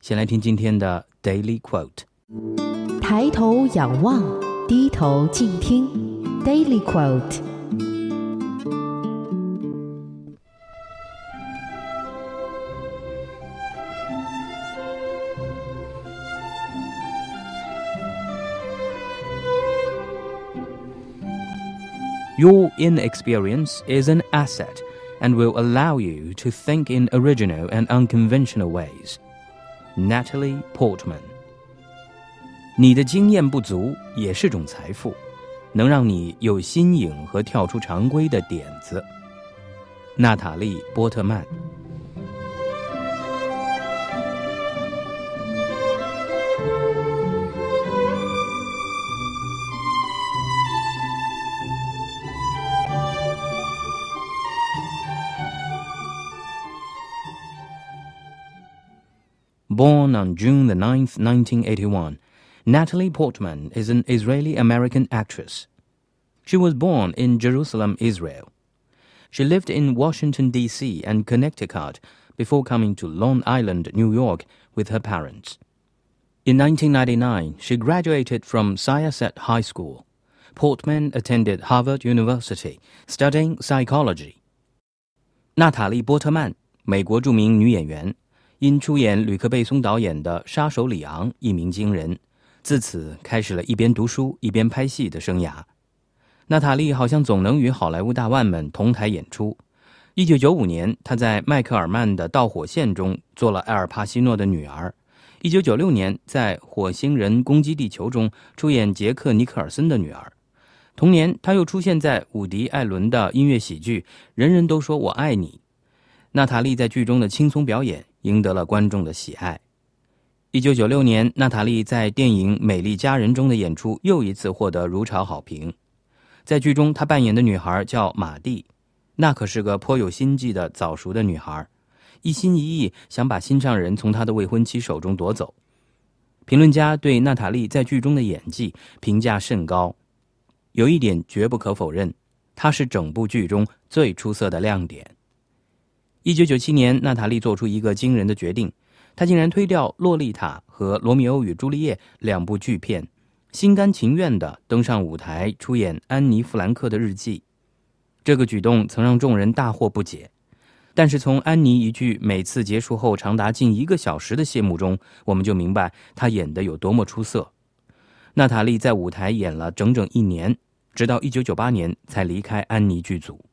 先来听今天的 Daily Quote：抬头仰望，低头静听。Daily quote. Your inexperience is an asset and will allow you to think in original and unconventional ways. Natalie Portman 你的经验不足也是种财富。能让你有新颖和跳出常规的点子。娜塔莉·波特曼。Born on June the 9th, 1981. Natalie Portman is an Israeli American actress. She was born in Jerusalem, Israel. She lived in Washington, D.C. and Connecticut before coming to Long Island, New York with her parents. In 1999, she graduated from Syosset High School. Portman attended Harvard University, studying psychology. 娜塔莉·波特曼，美国着名女演员， 因出演吕克·贝松导演的《杀手里昂》一鸣惊人。自此开始了一边读书一边拍戏的生涯。娜塔莉好像总能与好莱坞大腕们同台演出。一九九五年，她在迈克尔曼的《导火线》中做了埃尔帕西诺的女儿。一九九六年，在《火星人攻击地球》中出演杰克尼克尔森的女儿。同年，她又出现在伍迪·艾伦的音乐喜剧《人人都说我爱你》。娜塔莉在剧中的轻松表演赢得了观众的喜爱。一九九六年，娜塔莉在电影《美丽佳人》中的演出又一次获得如潮好评。在剧中，她扮演的女孩叫马蒂，那可是个颇有心计的早熟的女孩，一心一意想把心上人从她的未婚妻手中夺走。评论家对娜塔莉在剧中的演技评价甚高，有一点绝不可否认，她是整部剧中最出色的亮点。一九九七年，娜塔莉做出一个惊人的决定。他竟然推掉《洛丽塔》和《罗密欧与朱丽叶》两部巨片，心甘情愿地登上舞台出演安妮·弗兰克的日记。这个举动曾让众人大惑不解。但是从安妮一句每次结束后长达近一个小时的谢幕中，我们就明白她演得有多么出色。娜塔莉在舞台演了整整一年，直到1998年才离开安妮剧组。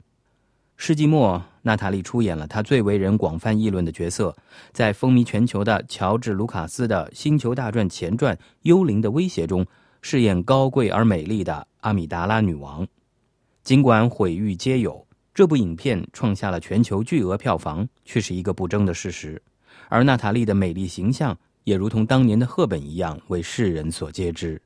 世纪末，娜塔莉出演了她最为人广泛议论的角色，在风靡全球的乔治·卢卡斯的《星球大战》前传《幽灵的威胁》中，饰演高贵而美丽的阿米达拉女王。尽管毁誉皆有，这部影片创下了全球巨额票房，却是一个不争的事实。而娜塔莉的美丽形象，也如同当年的赫本一样，为世人所皆知。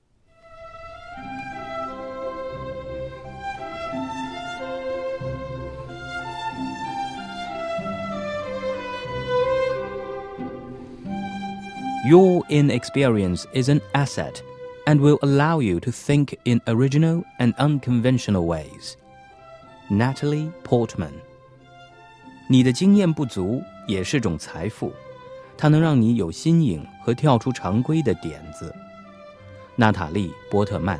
Your inexperience is an asset and will allow you to think in original and unconventional ways. Natalie Portman，你的经验不足也是种财富，它能让你有新颖和跳出常规的点子。娜塔莉·波特曼。